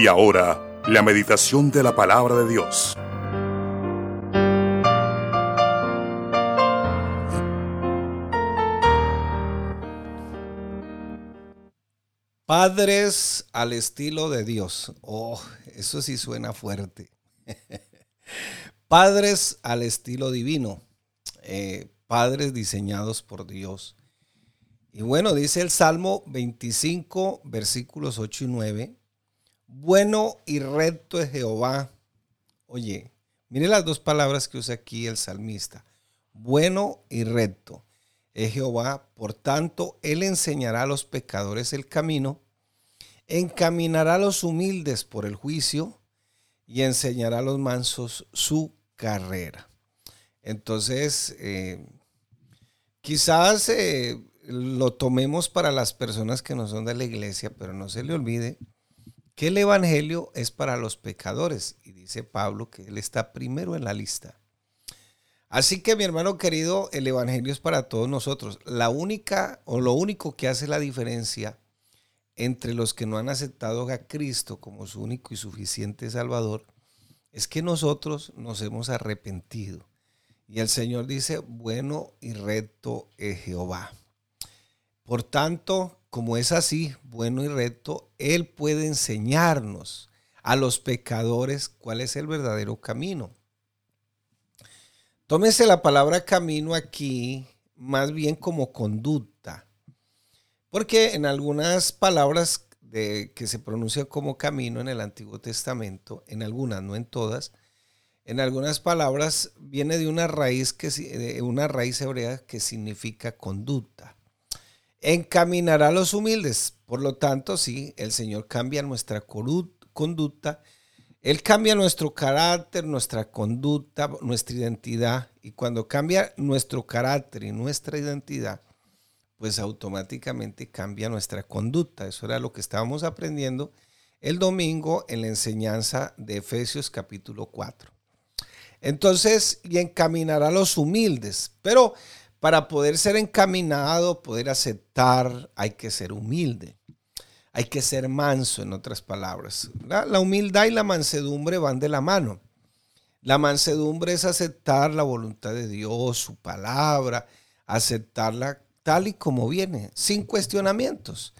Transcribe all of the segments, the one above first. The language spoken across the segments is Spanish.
Y ahora, la meditación de la palabra de Dios. Padres al estilo de Dios. Oh, eso sí suena fuerte. Padres al estilo divino. Eh, padres diseñados por Dios. Y bueno, dice el Salmo 25, versículos 8 y 9. Bueno y recto es Jehová. Oye, mire las dos palabras que usa aquí el salmista. Bueno y recto es Jehová, por tanto, Él enseñará a los pecadores el camino, encaminará a los humildes por el juicio y enseñará a los mansos su carrera. Entonces, eh, quizás eh, lo tomemos para las personas que no son de la iglesia, pero no se le olvide que el Evangelio es para los pecadores. Y dice Pablo que Él está primero en la lista. Así que mi hermano querido, el Evangelio es para todos nosotros. La única o lo único que hace la diferencia entre los que no han aceptado a Cristo como su único y suficiente Salvador es que nosotros nos hemos arrepentido. Y el Señor dice, bueno y recto es Jehová. Por tanto, como es así, bueno y recto, Él puede enseñarnos a los pecadores cuál es el verdadero camino. Tómese la palabra camino aquí más bien como conducta, porque en algunas palabras que se pronuncian como camino en el Antiguo Testamento, en algunas, no en todas, en algunas palabras viene de una raíz, que, de una raíz hebrea que significa conducta. Encaminará a los humildes. Por lo tanto, sí, el Señor cambia nuestra conducta él cambia nuestro carácter, nuestra conducta, nuestra identidad. Y cuando cambia nuestro carácter y nuestra identidad, pues automáticamente cambia nuestra conducta. Eso era lo que estábamos aprendiendo el domingo en la enseñanza de Efesios capítulo 4. Entonces, y encaminará a los humildes. Pero para poder ser encaminado, poder aceptar, hay que ser humilde. Hay que ser manso, en otras palabras. La, humildad y la mansedumbre van de la mano. La mansedumbre es aceptar la voluntad de Dios, su palabra, aceptarla tal y como viene, sin cuestionamientos.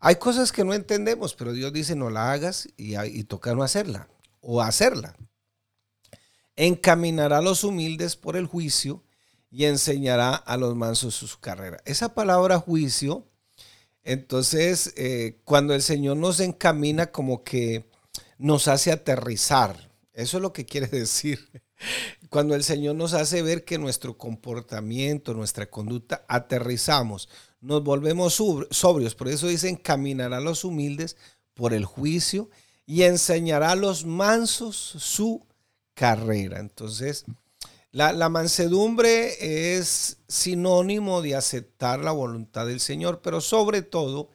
Hay cosas que no entendemos, pero Dios dice no la hagas y, y toca no hacerla o hacerla. Encaminará a los humildes por el juicio y enseñará a los mansos su carrera. Esa palabra juicio entonces, eh, cuando el Señor nos encamina, como que nos hace aterrizar. Eso es lo que quiere decir. Cuando el Señor nos hace ver que nuestro comportamiento, nuestra conducta, aterrizamos, nos volvemos sobrios. Por eso dice, encaminará a los humildes por el juicio y enseñará a los mansos su carrera. Entonces, la, mansedumbre es sinónimo de aceptar la voluntad del Señor, pero sobre todo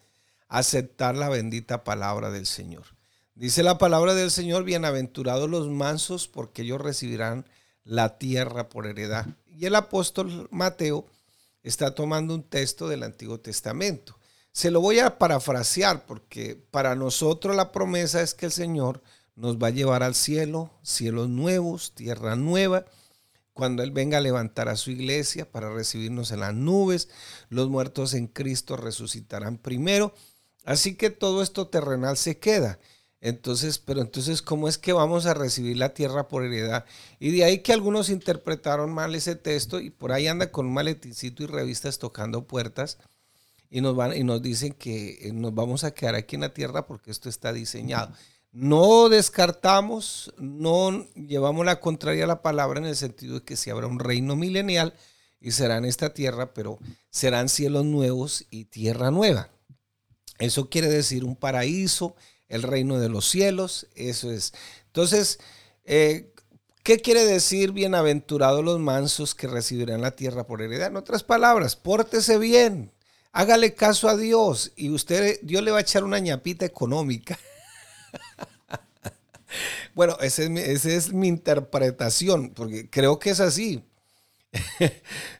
aceptar la bendita palabra del Señor. Dice la palabra del Señor, bienaventurados los mansos, porque ellos recibirán la tierra por heredad. Y el apóstol Mateo está tomando un texto del Antiguo Testamento. Se lo voy a parafrasear porque para nosotros la promesa es que el Señor nos va a llevar al cielo, cielos nuevos, tierra nueva cuando Él venga a levantar a su iglesia para recibirnos en las nubes. Los muertos en Cristo resucitarán primero. Así que todo esto terrenal se queda. Entonces, pero entonces, ¿cómo es que vamos a recibir la tierra por heredad? Y de ahí que algunos interpretaron mal ese texto y por ahí anda con un maletincito y revistas tocando puertas y nos, van, y nos dicen que nos vamos a quedar aquí en la tierra porque esto está diseñado. No descartamos, no llevamos la contraria a la palabra en el sentido de que si habrá un reino milenial y será en esta tierra, pero serán cielos nuevos y tierra nueva. Eso quiere decir un paraíso, el reino de los cielos, eso es. Entonces, eh, ¿qué quiere decir bienaventurados los mansos que recibirán la tierra por heredad? En otras palabras, pórtese bien, hágale caso a Dios y usted, Dios le va a echar una ñapita económica. bueno, esa es, mi, interpretación, porque creo que es así.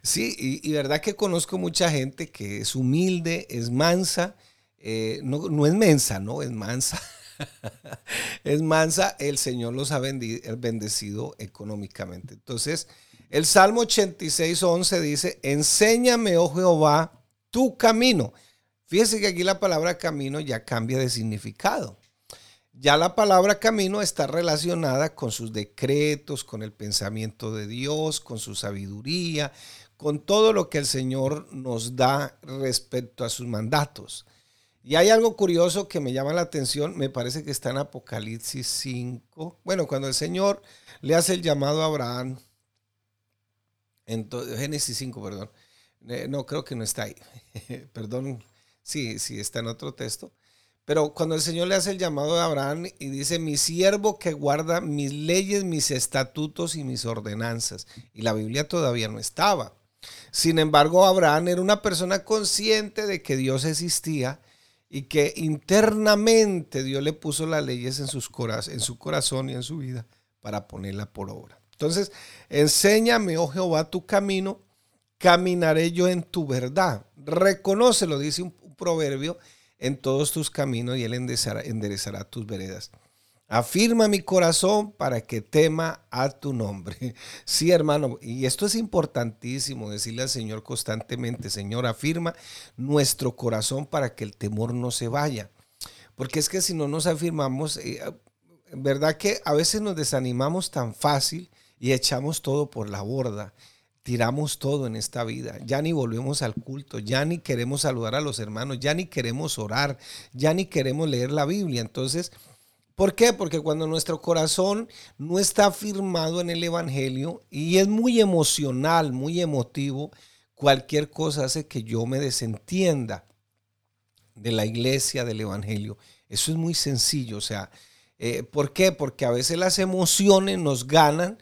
sí, y, verdad que conozco mucha gente que es humilde, es mansa, eh, no, es mensa, no, es mansa. es mansa, el Señor los ha bendecido económicamente. Entonces, el Salmo 86, 11 dice, enséñame, oh Jehová, tu camino. Fíjese que aquí la palabra camino ya cambia de significado. Ya la palabra camino está relacionada con sus decretos, con el pensamiento de Dios, con su sabiduría, con todo lo que el Señor nos da respecto a sus mandatos. Y hay algo curioso que me llama la atención, me parece que está en Apocalipsis 5. Bueno, cuando el Señor le hace el llamado a Abraham, en Génesis 5, perdón. Eh, no, creo que no está ahí. perdón, sí, sí, está en otro texto. Pero cuando el Señor le hace el llamado a Abraham y dice, mi siervo que guarda mis leyes, mis estatutos y mis ordenanzas. Y la Biblia todavía no estaba. Sin embargo, Abraham era una persona consciente de que Dios existía y que internamente Dios le puso las leyes en, sus en su corazón y en su vida para ponerla por obra. Entonces, enséñame, oh Jehová, tu camino, caminaré yo en tu verdad. Reconócelo, dice un proverbio, en todos tus caminos y Él enderezará, tus veredas. Afirma mi corazón para que tema a tu nombre. Sí, hermano, y esto es importantísimo, decirle al Señor constantemente, Señor, afirma nuestro corazón para que el temor no se vaya. Porque es que si no nos afirmamos, eh, verdad que a veces nos desanimamos tan fácil y echamos todo por la borda tiramos todo en esta vida. Ya ni volvemos al culto, ya ni queremos saludar a los hermanos, ya ni queremos orar, ya ni queremos leer la Biblia. Entonces, ¿por qué? Porque cuando nuestro corazón no está firmado en el Evangelio y es muy emocional, muy emotivo, cualquier cosa hace que yo me desentienda de la iglesia, del Evangelio. Eso es muy sencillo. O sea, eh, ¿por qué? Porque a veces las emociones nos ganan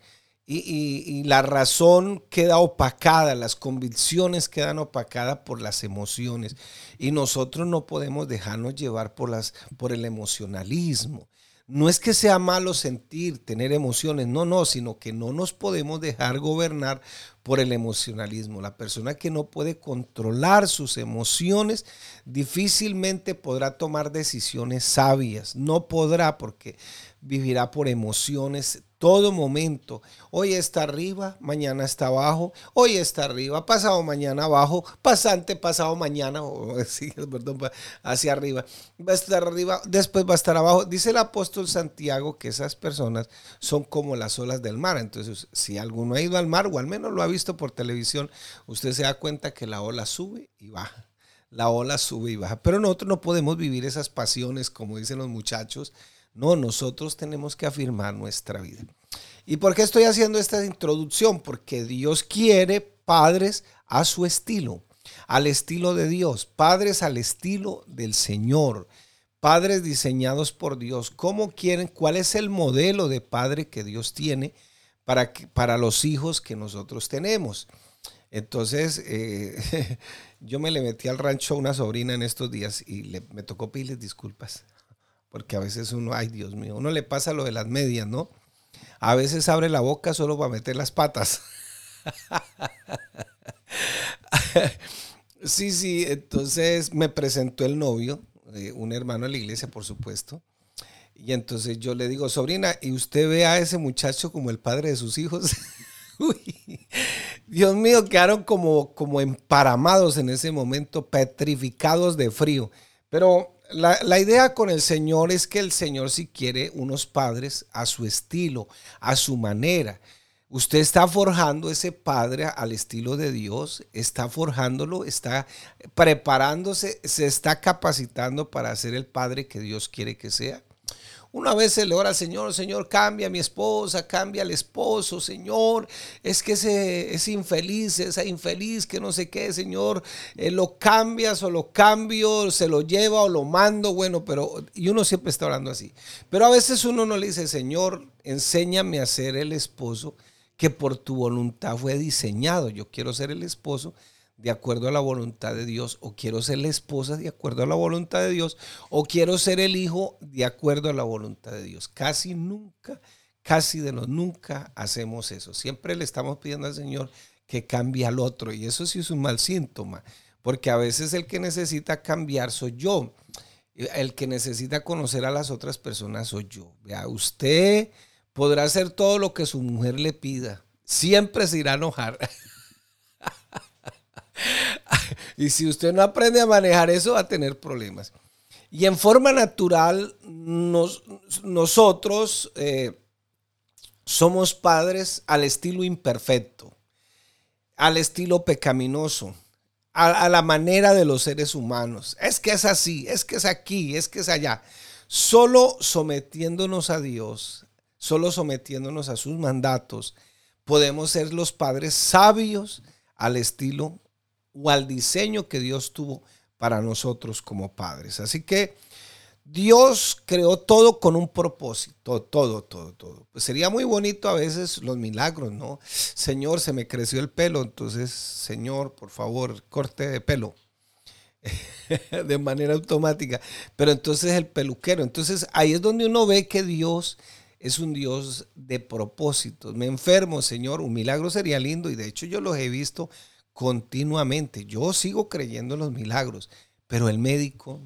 y, la razón queda opacada, las convicciones quedan opacadas por las emociones. Y nosotros no podemos dejarnos llevar por, las, por el emocionalismo. No es que sea malo sentir, tener emociones, no, no, sino que no nos podemos dejar gobernar por el emocionalismo. La persona que no puede controlar sus emociones difícilmente podrá tomar decisiones sabias. No podrá porque vivirá por emociones todo momento. Hoy está arriba, mañana está abajo, hoy está arriba, pasado mañana abajo, pasante, pasado mañana, perdón, hacia arriba. Va a estar arriba, después va a estar abajo. Dice el apóstol Santiago que esas personas son como las olas del mar. Entonces, si alguno ha ido al mar o al menos lo ha visto por televisión, usted se da cuenta que la ola sube y baja. La ola sube y baja. Pero nosotros no podemos vivir esas pasiones, como dicen los muchachos, no, nosotros tenemos que afirmar nuestra vida. ¿Y por qué estoy haciendo esta introducción? Porque Dios quiere padres a su estilo, al estilo de Dios, padres al estilo del Señor, padres diseñados por Dios. ¿Cómo quieren? ¿Cuál es el modelo de padre que Dios tiene para, para los hijos que nosotros tenemos? Entonces, eh, yo me le metí al rancho a una sobrina en estos días y me tocó pedirles disculpas. Porque a veces uno, ay Dios mío, uno le pasa lo de las medias, ¿no? A veces abre la boca solo para meter las patas. sí, sí, entonces me presentó el novio, eh, un hermano de la iglesia, por supuesto. Y entonces yo le digo, sobrina, ¿y usted ve a ese muchacho como el padre de sus hijos? Dios mío, quedaron como, como emparamados en ese momento, petrificados de frío. Pero la, idea con el Señor es que el Señor si quiere unos padres a su estilo, a su manera. Usted está forjando ese padre al estilo de Dios, está forjándolo, está preparándose, se está capacitando para ser el padre que Dios quiere que sea. Una vez se le ora al Señor, Señor, cambia a mi esposa, cambia al esposo, Señor, es que ese es infeliz, esa infeliz que no sé qué, Señor, eh, lo cambias o lo cambio, se lo lleva o lo mando, bueno, pero, y uno siempre está orando así. Pero a veces uno no le dice, Señor, enséñame a ser el esposo que por tu voluntad fue diseñado. Yo quiero ser el esposo de acuerdo a la voluntad de Dios, o quiero ser la esposa de acuerdo a la voluntad de Dios, o quiero ser el hijo de acuerdo a la voluntad de Dios. Casi nunca, casi de los nunca hacemos eso. Siempre le estamos pidiendo al Señor que cambie al otro, y eso sí es un mal síntoma, porque a veces el que necesita cambiar soy yo. El que necesita conocer a las otras personas soy yo. Vea, usted podrá hacer todo lo que su mujer le pida. Siempre se irá a enojar. y si usted no aprende a manejar eso, va a tener problemas. Y en forma natural, nosotros eh, somos padres al estilo imperfecto, al estilo pecaminoso, a, la manera de los seres humanos. Es que es así, es que es aquí, es que es allá. Solo sometiéndonos a Dios, solo sometiéndonos a sus mandatos, podemos ser los padres sabios al estilo o al diseño que Dios tuvo para nosotros como padres. Así que Dios creó todo con un propósito, todo, todo, todo. Pues sería muy bonito a veces los milagros, ¿no? Señor, se me creció el pelo, entonces, Señor, por favor, corte de pelo. de manera automática. Pero entonces el peluquero, entonces ahí es donde uno ve que Dios es un Dios de propósitos. Me enfermo, Señor, un milagro sería lindo y de hecho yo los he visto continuamente. Yo sigo creyendo en los milagros, pero el médico,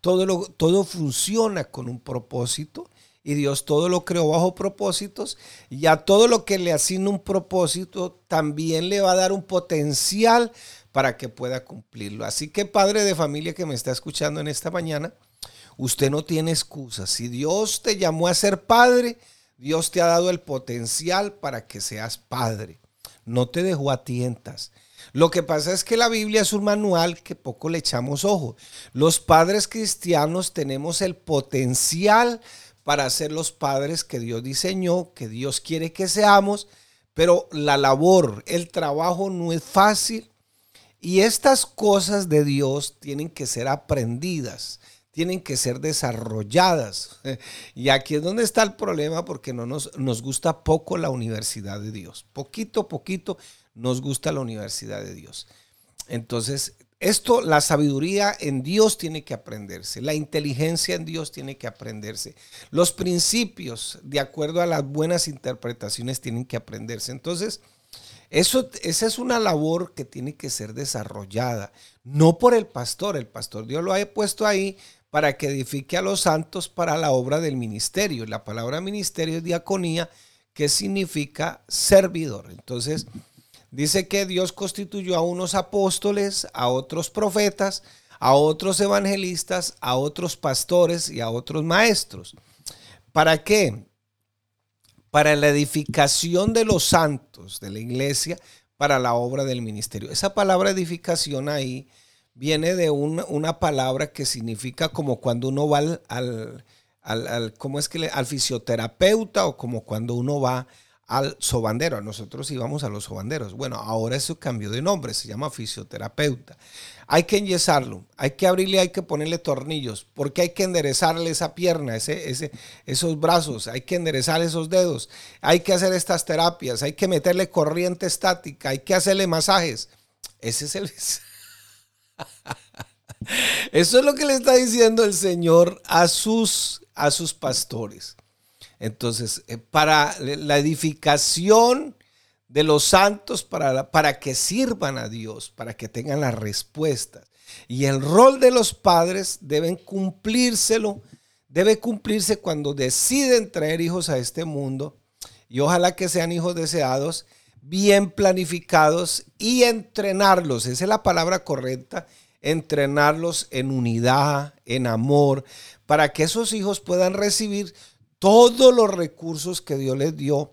todo, lo, todo funciona con un propósito y Dios todo lo creó bajo propósitos y a todo lo que le asigna un propósito también le va a dar un potencial para que pueda cumplirlo. Así que padre de familia que me está escuchando en esta mañana, usted no tiene excusa. Si Dios te llamó a ser padre, Dios te ha dado el potencial para que seas padre. No te dejó a tientas. Lo que pasa es que la Biblia es un manual que poco le echamos ojo. Los padres cristianos tenemos el potencial para ser los padres que Dios diseñó, que Dios quiere que seamos, pero la labor, el trabajo no es fácil y estas cosas de Dios tienen que ser aprendidas tienen que ser desarrolladas. Y aquí es donde está el problema porque no nos, nos gusta poco la universidad de Dios. Poquito, poquito nos gusta la universidad de Dios. Entonces, esto, la sabiduría en Dios tiene que aprenderse, la inteligencia en Dios tiene que aprenderse, los principios, de acuerdo a las buenas interpretaciones, tienen que aprenderse. Entonces, eso, esa es una labor que tiene que ser desarrollada, no por el pastor, el pastor Dios lo ha puesto ahí para que edifique a los santos para la obra del ministerio. La palabra ministerio es diaconía, que significa servidor. Entonces, Dice que Dios constituyó a unos apóstoles, a otros profetas, a otros evangelistas, a otros pastores y a otros maestros. ¿Para qué? Para la edificación de los santos de la iglesia, para la obra del ministerio. Esa palabra edificación ahí viene de una, palabra que significa como cuando uno va al, al, ¿cómo es que al fisioterapeuta o como cuando uno va al sobandero. Nosotros íbamos a los sobanderos. Bueno, ahora eso cambió de nombre, se llama fisioterapeuta. Hay que enyesarlo, hay que abrirle, hay que ponerle tornillos, porque hay que enderezarle esa pierna, ese, ese, esos brazos, hay que enderezar esos dedos, hay que hacer estas terapias, hay que meterle corriente estática, hay que hacerle masajes. Ese es el... Eso es lo que le está diciendo el Señor a sus, a sus pastores. Entonces, eh, para la edificación de los santos, para, para que sirvan a Dios, para que tengan las respuestas. Y el rol de los padres deben cumplírselo, debe cumplirse cuando deciden traer hijos a este mundo. Y ojalá que sean hijos deseados, bien planificados y entrenarlos. Esa es la palabra correcta. Entrenarlos en unidad, en amor, para que esos hijos puedan recibir todos los recursos que Dios les dio,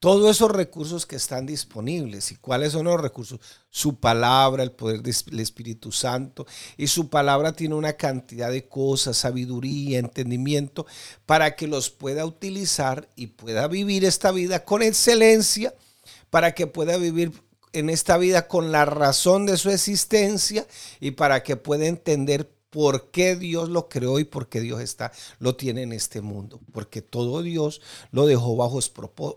todos esos recursos que están disponibles. ¿Y cuáles son los recursos? Su palabra, el poder del Espíritu Santo. Y su palabra tiene una cantidad de cosas, sabiduría, entendimiento, para que los pueda utilizar y pueda vivir esta vida con excelencia, para que pueda vivir en esta vida con la razón de su existencia y para que pueda entender por qué Dios lo creó y por qué Dios está, lo tiene en este mundo. Porque todo Dios lo dejó bajo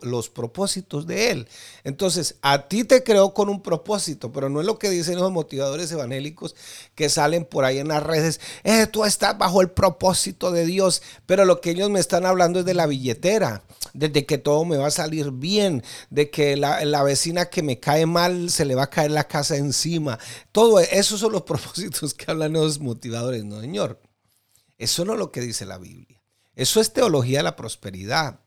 los propósitos de Él. Entonces, a ti te creó con un propósito, pero no es lo que dicen los motivadores evangélicos que salen por ahí en las redes. Eh, tú estás bajo el propósito de Dios, pero lo que ellos me están hablando es de la billetera, de que todo me va a salir bien, de que la, vecina que me cae mal se le va a caer la casa encima. Todo esos son los propósitos que hablan los motivadores no, Señor. Eso no es lo que dice la Biblia. Eso es teología de la prosperidad.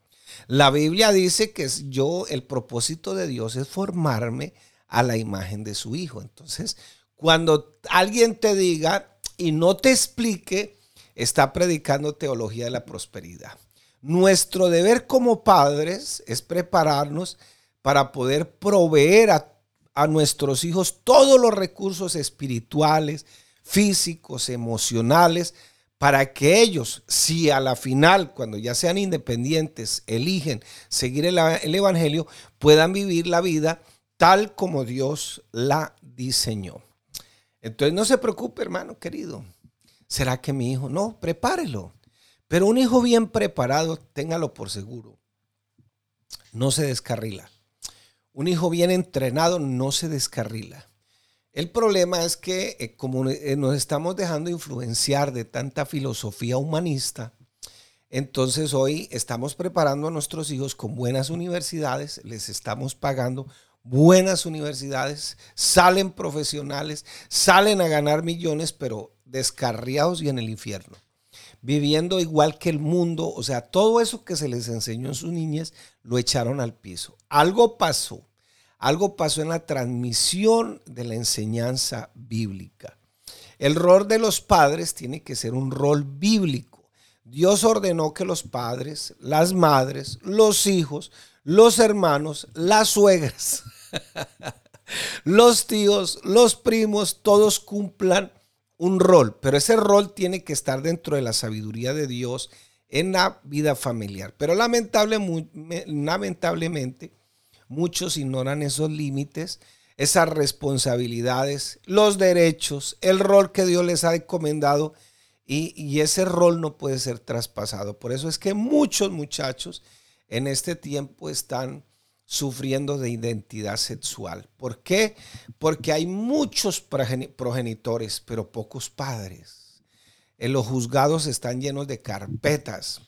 La Biblia dice que yo, el propósito de Dios es formarme a la imagen de su Hijo. Entonces, cuando alguien te diga y no te explique, está predicando teología de la prosperidad. Nuestro deber como padres es prepararnos para poder proveer a, nuestros hijos todos los recursos espirituales, físicos, emocionales, para que ellos, si a la final, cuando ya sean independientes, eligen seguir el, Evangelio, puedan vivir la vida tal como Dios la diseñó. Entonces no se preocupe, hermano querido. ¿Será que mi hijo? No, prepárelo. Pero un hijo bien preparado, téngalo por seguro, no se descarrila. Un hijo bien entrenado no se descarrila. El problema es que eh, como eh, nos estamos dejando influenciar de tanta filosofía humanista, entonces hoy estamos preparando a nuestros hijos con buenas universidades, les estamos pagando buenas universidades, salen profesionales, salen a ganar millones, pero descarriados y en el infierno. Viviendo igual que el mundo, o sea, todo eso que se les enseñó en sus niñas lo echaron al piso. Algo pasó, algo pasó en la transmisión de la enseñanza bíblica. El rol de los padres tiene que ser un rol bíblico. Dios ordenó que los padres, las madres, los hijos, los hermanos, las suegras, los tíos, los primos, todos cumplan un rol, pero ese rol tiene que estar dentro de la sabiduría de Dios en la vida familiar. Pero lamentablemente muchos ignoran esos límites, esas responsabilidades, los derechos, el rol que Dios les ha encomendado y, ese rol no puede ser traspasado. Por eso es que muchos muchachos en este tiempo están sufriendo de identidad sexual. ¿Por qué? Porque hay muchos progenitores, pero pocos padres. En los juzgados están llenos de carpetas.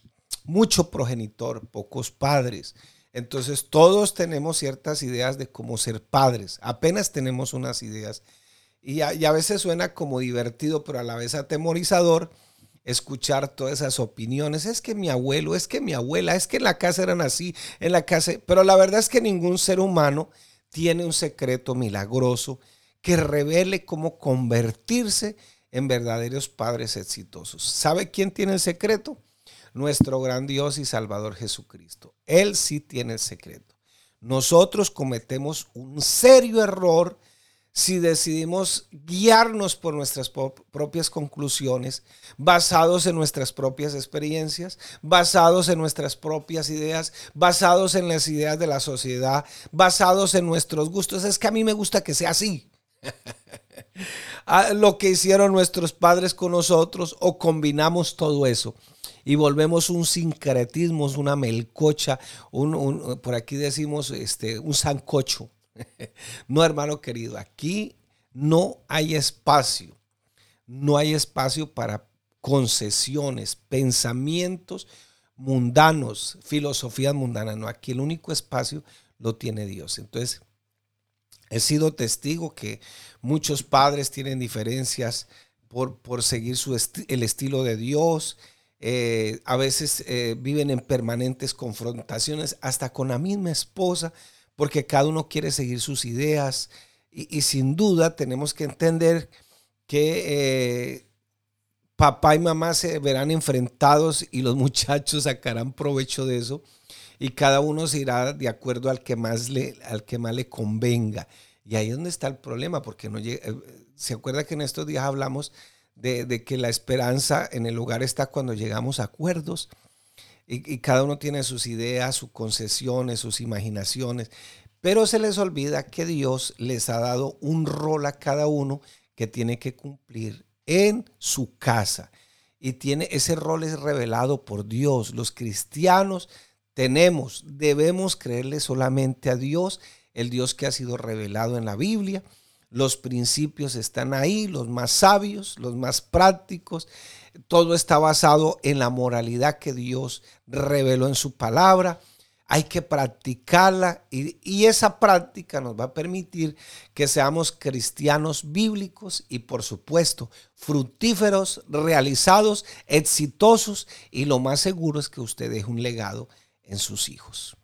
Mucho progenitor, pocos padres. Entonces todos tenemos ciertas ideas de cómo ser padres. Apenas tenemos unas ideas. Y a, y a veces suena como divertido, pero a la vez atemorizador escuchar todas esas opiniones. Es que mi abuelo, es que mi abuela, es que en la casa eran así, en la casa. Pero la verdad es que ningún ser humano tiene un secreto milagroso que revele cómo convertirse en verdaderos padres exitosos. ¿Sabe quién tiene el secreto? Nuestro gran Dios y Salvador Jesucristo. Él sí tiene el secreto. Nosotros cometemos un serio error si decidimos guiarnos por nuestras propias conclusiones, basados en nuestras propias experiencias, basados en nuestras propias ideas, basados en las ideas de la sociedad, basados en nuestros gustos. Es que a mí me gusta que sea así. Ah, lo que hicieron nuestros padres con nosotros o combinamos todo eso y volvemos un sincretismo, una melcocha, un, por aquí decimos este, un sancocho no, hermano querido, aquí no hay espacio. No hay espacio para concesiones, pensamientos mundanos, filosofías mundanas. No, aquí el único espacio lo tiene Dios. Entonces, he sido testigo que muchos padres tienen diferencias por, por seguir el estilo de Dios. Eh, a veces eh, viven en permanentes confrontaciones, hasta con la misma esposa, porque cada uno quiere seguir sus ideas. Y, sin duda tenemos que entender que eh, papá y mamá se verán enfrentados y los muchachos sacarán provecho de eso. Y cada uno se irá de acuerdo al que más le, al que más le convenga. Y ahí es donde está el problema, porque no eh, se acuerda que en estos días hablamos de, de, que la esperanza en el hogar está cuando llegamos a acuerdos y, cada uno tiene sus ideas, sus concesiones, sus imaginaciones, pero se les olvida que Dios les ha dado un rol a cada uno que tiene que cumplir en su casa. Y tiene ese rol es revelado por Dios. Los cristianos tenemos, debemos creerle solamente a Dios, el Dios que ha sido revelado en la Biblia. Los principios están ahí, los más sabios, los más prácticos, todo está basado en la moralidad que Dios reveló en su palabra. hay que practicarla y, esa práctica nos va a permitir que seamos cristianos bíblicos y por supuesto fructíferos, realizados, exitosos y lo más seguro es que usted deje un legado en sus hijos.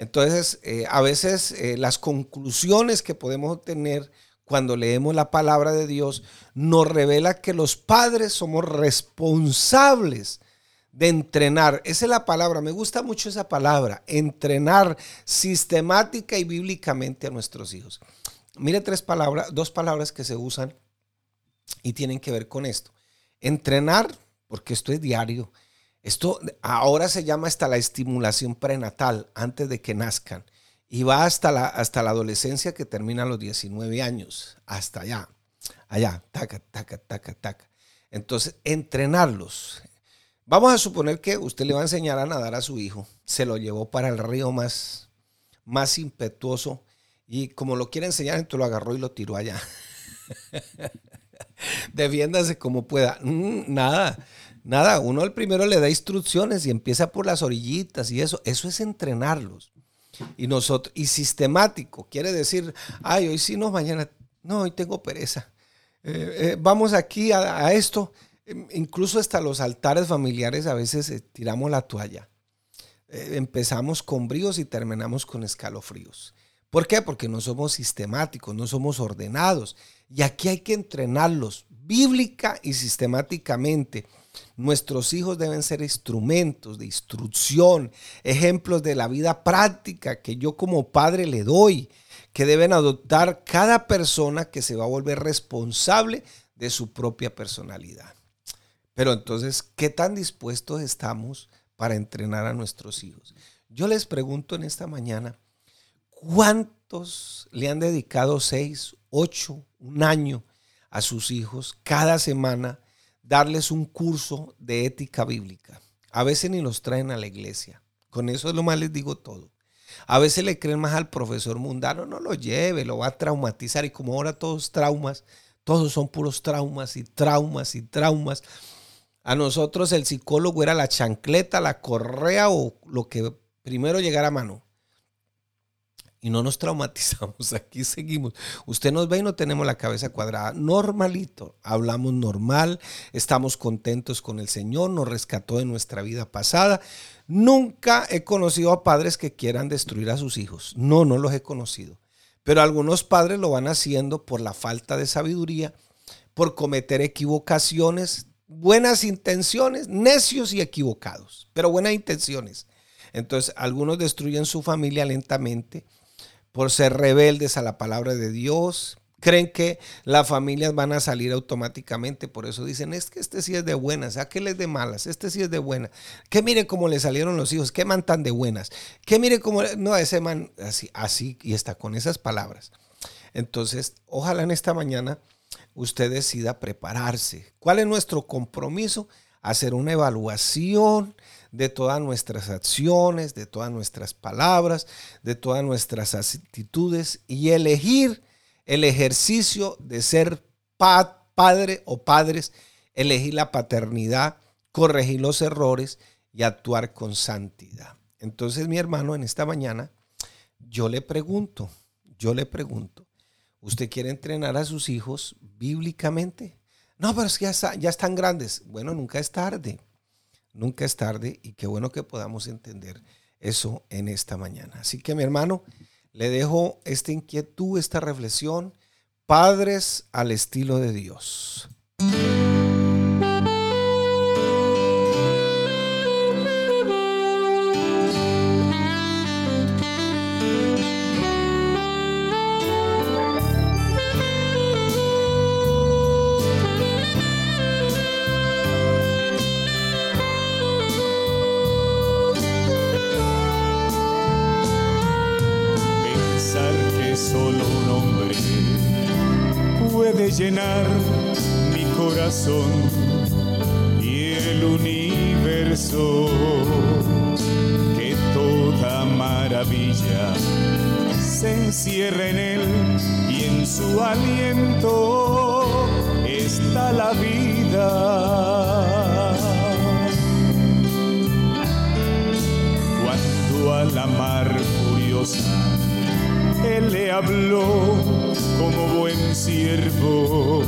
Entonces, eh, a veces eh, las conclusiones que podemos obtener cuando leemos la palabra de Dios nos revela que los padres somos responsables de entrenar. Esa es la palabra, me gusta mucho esa palabra, entrenar sistemática y bíblicamente a nuestros hijos. Mire tres palabras, dos palabras que se usan y tienen que ver con esto. Entrenar, porque esto es diario. Esto ahora se llama hasta la estimulación prenatal, antes de que nazcan. Y va hasta la, hasta la adolescencia que termina a los 19 años, hasta allá, allá, taca, taca, taca, taca. Entonces, entrenarlos, Vamos a suponer que usted le va a enseñar a nadar a su hijo, se lo llevó para el río más, más impetuoso y como lo quiere enseñar, entonces lo agarró y lo tiró allá. Defiéndase como pueda. Mm, nada, nada. Uno el primero le da instrucciones y empieza por las orillitas y eso. Eso es entrenarlos. Y nosotros, y sistemático, quiere decir, ay, hoy sí, no, mañana, no, hoy tengo pereza. Eh, eh, vamos aquí a esto Em, incluso hasta los altares familiares a veces eh, tiramos la toalla. Empezamos con bríos y terminamos con escalofríos. ¿Por qué? Porque no somos sistemáticos, no somos ordenados. Y aquí hay que entrenarlos bíblica y sistemáticamente. Nuestros hijos deben ser instrumentos de instrucción, ejemplos de la vida práctica que yo como padre le doy, que deben adoptar cada persona que se va a volver responsable de su propia personalidad. Pero entonces, ¿qué tan dispuestos estamos para entrenar a nuestros hijos? Yo les pregunto en esta mañana, ¿cuántos le han dedicado seis, ocho, un año a sus hijos cada semana darles un curso de ética bíblica? A veces ni los traen a la iglesia. Con eso es lo más les digo todo. A veces le creen más al profesor mundano, no lo lleve, lo va a traumatizar. Y como ahora todos traumas, todos son puros traumas y traumas y traumas. A nosotros el psicólogo era la chancleta, la correa o lo que primero llegara a mano. Y no nos traumatizamos, aquí seguimos. Usted nos ve y no tenemos la cabeza cuadrada. Normalito, hablamos normal, estamos contentos con el Señor, nos rescató de nuestra vida pasada. Nunca he conocido a padres que quieran destruir a sus hijos. No, no los he conocido. Pero algunos padres lo van haciendo por la falta de sabiduría, por cometer equivocaciones, buenas intenciones, necios y equivocados, pero buenas intenciones. Entonces, algunos destruyen su familia lentamente por ser rebeldes a la palabra de Dios. Creen que las familias van a salir automáticamente, por eso dicen, es que este sí es de buenas, aquel es de malas, este sí es de buenas. Que mire cómo le salieron los hijos, qué man tan de buenas. Que mire cómo, no, ese man, así, así, y está con esas palabras. Entonces, ojalá en esta mañana usted decida prepararse. ¿Cuál es nuestro compromiso? Hacer una evaluación de todas nuestras acciones, de todas nuestras palabras, de todas nuestras actitudes y elegir el ejercicio de ser padre o padres, elegir la paternidad, corregir los errores y actuar con santidad. Entonces, mi hermano, en esta mañana, yo le pregunto, yo le pregunto, ¿Usted quiere entrenar a sus hijos bíblicamente? No, pero es que ya, ya están grandes. Bueno, nunca es tarde. Nunca es tarde y qué bueno que podamos entender eso en esta mañana. Así que mi hermano, le dejo esta inquietud, esta reflexión. Padres al estilo de Dios. Llenar mi corazón y el universo. Que toda maravilla se encierra en él y en su aliento está la vida. Cuando al la mar furiosa. Le habló como buen siervo,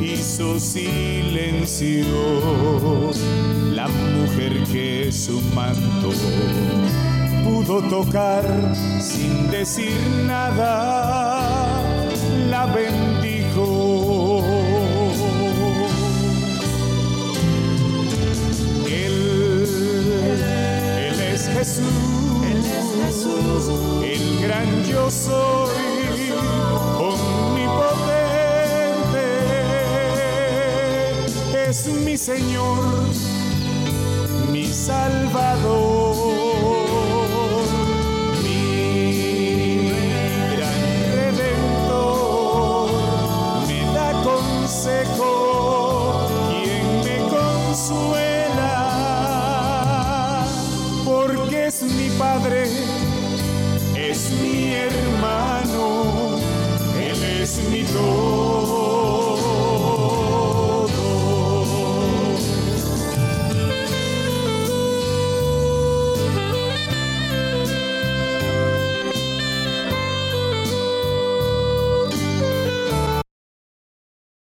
hizo silencio. La mujer que su manto pudo tocar sin decir nada, la bendijo. El gran yo soy, omnipotente, es mi Señor, mi Salvador,